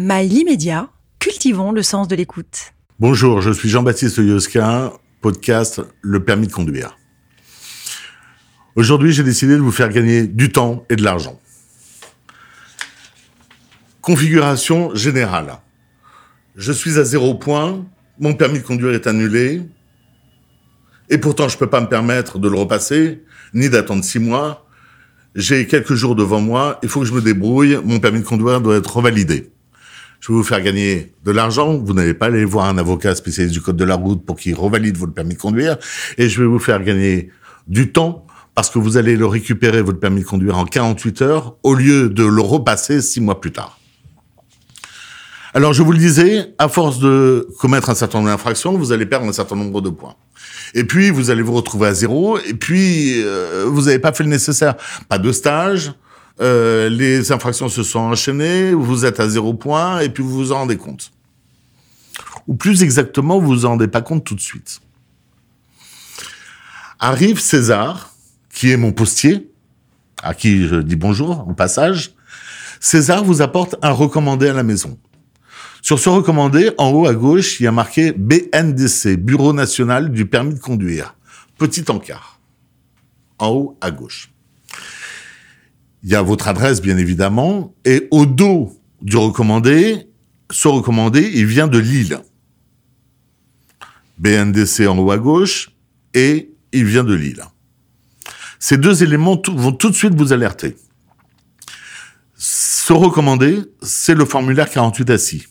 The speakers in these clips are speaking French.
Mail immédiat, cultivons le sens de l'écoute. Bonjour, je suis Jean-Baptiste Yoska, podcast Le permis de conduire. Aujourd'hui, j'ai décidé de vous faire gagner du temps et de l'argent. Configuration générale. Je suis à zéro point, mon permis de conduire est annulé, et pourtant je ne peux pas me permettre de le repasser, ni d'attendre six mois. J'ai quelques jours devant moi, il faut que je me débrouille, mon permis de conduire doit être revalidé. Je vais vous faire gagner de l'argent, vous n'allez pas aller voir un avocat spécialiste du code de la route pour qu'il revalide votre permis de conduire, et je vais vous faire gagner du temps parce que vous allez le récupérer, votre permis de conduire, en 48 heures, au lieu de le repasser six mois plus tard. Alors, je vous le disais, à force de commettre un certain nombre d'infractions, vous allez perdre un certain nombre de points. Et puis, vous allez vous retrouver à zéro, et puis, euh, vous n'avez pas fait le nécessaire. Pas de stage, euh, les infractions se sont enchaînées, vous êtes à zéro point, et puis vous vous en rendez compte. Ou plus exactement, vous vous en rendez pas compte tout de suite. Arrive César, qui est mon postier, à qui je dis bonjour au passage. César vous apporte un recommandé à la maison. Sur ce recommandé, en haut à gauche, il y a marqué BNDC, Bureau national du permis de conduire. Petit encart. En haut à gauche. Il y a votre adresse, bien évidemment, et au dos du recommandé, ce recommandé, il vient de Lille. BNDC en haut à gauche, et il vient de Lille. Ces deux éléments vont tout de suite vous alerter. Ce recommandé, c'est le formulaire 48 assis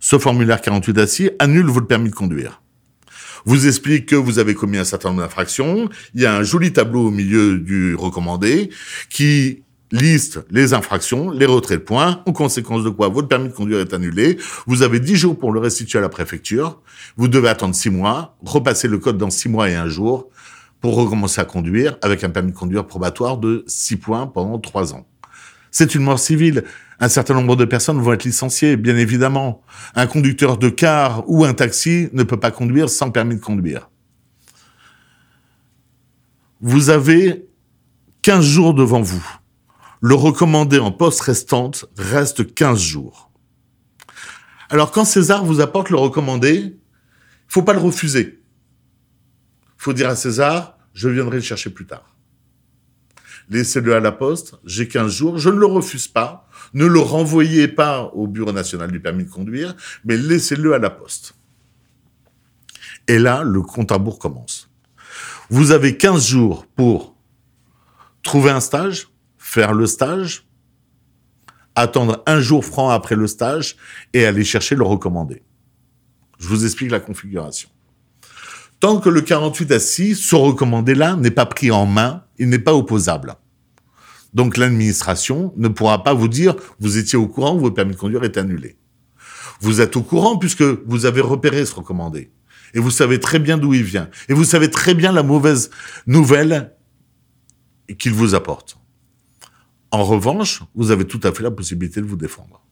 ce formulaire 48 d'acier annule votre permis de conduire. Vous explique que vous avez commis un certain nombre d'infractions. Il y a un joli tableau au milieu du recommandé qui liste les infractions, les retraits de points, en conséquence de quoi votre permis de conduire est annulé. Vous avez 10 jours pour le restituer à la préfecture. Vous devez attendre 6 mois, repasser le code dans 6 mois et un jour pour recommencer à conduire avec un permis de conduire probatoire de 6 points pendant 3 ans. C'est une mort civile. Un certain nombre de personnes vont être licenciées, bien évidemment. Un conducteur de car ou un taxi ne peut pas conduire sans permis de conduire. Vous avez 15 jours devant vous. Le recommandé en poste restante reste 15 jours. Alors quand César vous apporte le recommandé, il faut pas le refuser. Il faut dire à César, je viendrai le chercher plus tard laissez-le à la poste, j'ai 15 jours, je ne le refuse pas, ne le renvoyez pas au Bureau national du permis de conduire, mais laissez-le à la poste. Et là, le compte à bourg commence. Vous avez 15 jours pour trouver un stage, faire le stage, attendre un jour franc après le stage et aller chercher le recommandé. Je vous explique la configuration. Tant que le 48 assis, ce recommandé-là n'est pas pris en main, il n'est pas opposable. Donc l'administration ne pourra pas vous dire vous étiez au courant, votre permis de conduire est annulé. Vous êtes au courant puisque vous avez repéré ce recommandé. Et vous savez très bien d'où il vient. Et vous savez très bien la mauvaise nouvelle qu'il vous apporte. En revanche, vous avez tout à fait la possibilité de vous défendre.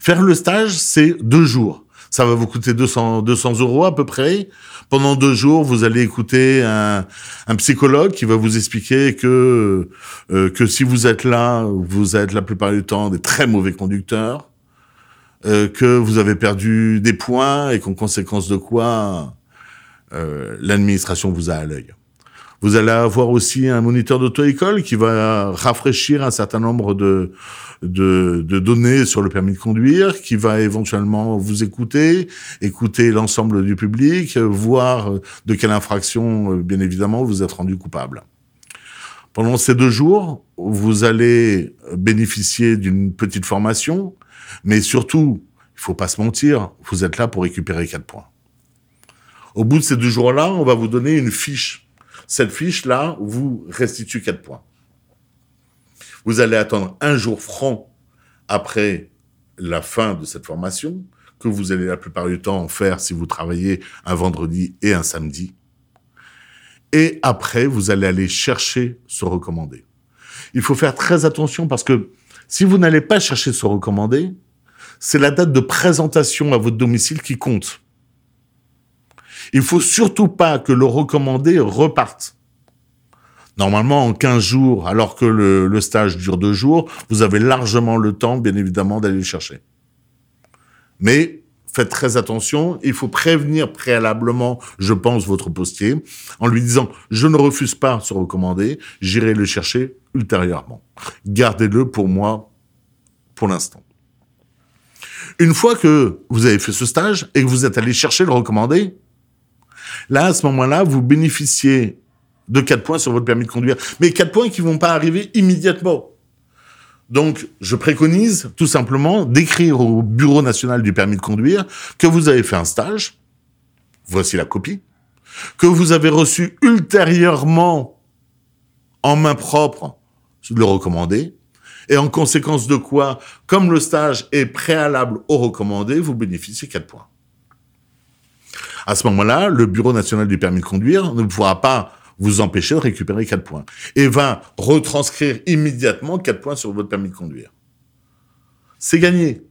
Faire le stage, c'est deux jours ça va vous coûter 200, 200 euros à peu près. Pendant deux jours, vous allez écouter un, un psychologue qui va vous expliquer que euh, que si vous êtes là, vous êtes la plupart du temps des très mauvais conducteurs, euh, que vous avez perdu des points et qu'en conséquence de quoi euh, l'administration vous a à l'œil. Vous allez avoir aussi un moniteur d'auto-école qui va rafraîchir un certain nombre de, données sur le permis de conduire, qui va éventuellement vous écouter, écouter l'ensemble du public, voir de quelle infraction, bien évidemment, vous êtes rendu coupable. Pendant ces deux jours, vous allez bénéficier d'une petite formation, mais surtout, il faut pas se mentir, vous êtes là pour récupérer quatre points. Au bout de ces deux jours-là, on va vous donner une fiche cette fiche-là vous restitue 4 points. Vous allez attendre un jour franc après la fin de cette formation, que vous allez la plupart du temps faire si vous travaillez un vendredi et un samedi. Et après, vous allez aller chercher ce recommandé. Il faut faire très attention parce que si vous n'allez pas chercher ce recommandé, c'est la date de présentation à votre domicile qui compte. Il faut surtout pas que le recommandé reparte. Normalement, en 15 jours, alors que le, stage dure deux jours, vous avez largement le temps, bien évidemment, d'aller le chercher. Mais faites très attention, il faut prévenir préalablement, je pense, votre postier, en lui disant, je ne refuse pas ce recommandé, j'irai le chercher ultérieurement. Gardez-le pour moi pour l'instant. Une fois que vous avez fait ce stage et que vous êtes allé chercher le recommandé, là, à ce moment-là, vous bénéficiez de 4 points sur votre permis de conduire. Mais 4 points qui vont pas arriver immédiatement. Donc, je préconise tout simplement d'écrire au Bureau national du permis de conduire que vous avez fait un stage, voici la copie, que vous avez reçu ultérieurement en main propre le recommandé, et en conséquence de quoi, comme le stage est préalable au recommandé, vous bénéficiez 4 points. À ce moment-là, le Bureau national du permis de conduire ne pourra pas vous empêcher de récupérer 4 points et va retranscrire immédiatement 4 points sur votre permis de conduire. C'est gagné.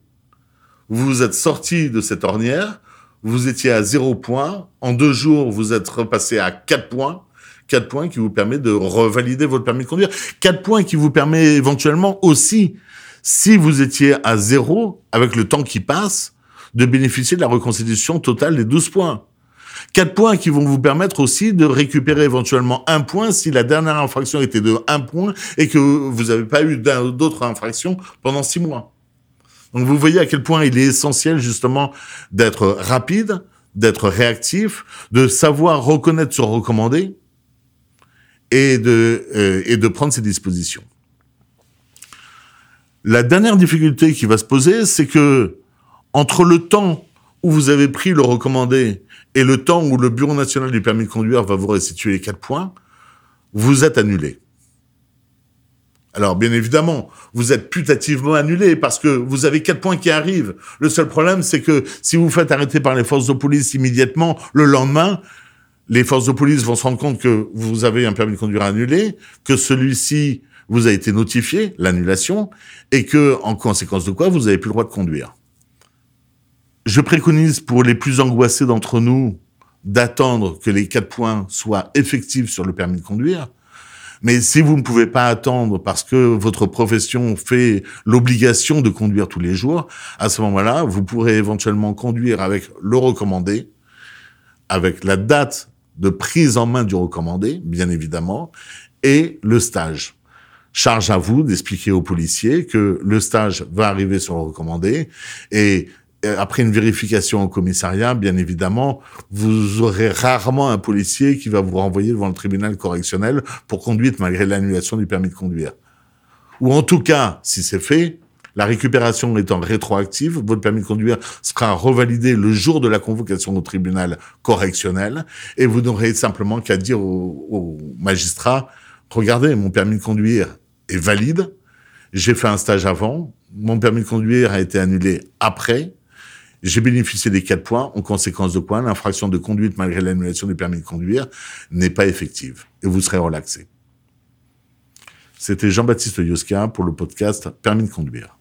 Vous êtes sorti de cette ornière, vous étiez à 0 points, en deux jours, vous êtes repassé à 4 points, 4 points qui vous permet de revalider votre permis de conduire. 4 points qui vous permet éventuellement aussi, si vous étiez à 0, avec le temps qui passe, de bénéficier de la reconstitution totale des 12 points. Quatre points qui vont vous permettre aussi de récupérer éventuellement un point si la dernière infraction était de un point et que vous n'avez pas eu d'autres infractions pendant six mois. Donc vous voyez à quel point il est essentiel justement d'être rapide, d'être réactif, de savoir reconnaître son recommandé et de, euh, et de prendre ses dispositions. La dernière difficulté qui va se poser, c'est que entre le temps où vous avez pris le recommandé et le temps où le Bureau national du permis de conduire va vous restituer les quatre points, vous êtes annulé. Alors, bien évidemment, vous êtes putativement annulé parce que vous avez quatre points qui arrivent. Le seul problème, c'est que si vous faites arrêter par les forces de police immédiatement, le lendemain, les forces de police vont se rendre compte que vous avez un permis de conduire annulé, que celui-ci vous a été notifié, l'annulation, et que, en conséquence de quoi, vous n'avez plus le droit de conduire je préconise pour les plus angoissés d'entre nous d'attendre que les quatre points soient effectifs sur le permis de conduire. Mais si vous ne pouvez pas attendre parce que votre profession fait l'obligation de conduire tous les jours, à ce moment-là, vous pourrez éventuellement conduire avec le recommandé, avec la date de prise en main du recommandé, bien évidemment, et le stage. Charge à vous d'expliquer aux policiers que le stage va arriver sur le recommandé et après une vérification au commissariat, bien évidemment, vous aurez rarement un policier qui va vous renvoyer devant le tribunal correctionnel pour conduite malgré l'annulation du permis de conduire. Ou en tout cas, si c'est fait, la récupération étant rétroactive, votre permis de conduire sera revalidé le jour de la convocation au tribunal correctionnel et vous n'aurez simplement qu'à dire au, au magistrat, regardez, mon permis de conduire est valide, j'ai fait un stage avant, mon permis de conduire a été annulé après, j'ai bénéficié des quatre points, en conséquence de quoi l'infraction de conduite malgré l'annulation du permis de conduire n'est pas effective et vous serez relaxé. C'était Jean-Baptiste Yoska pour le podcast Permis de conduire.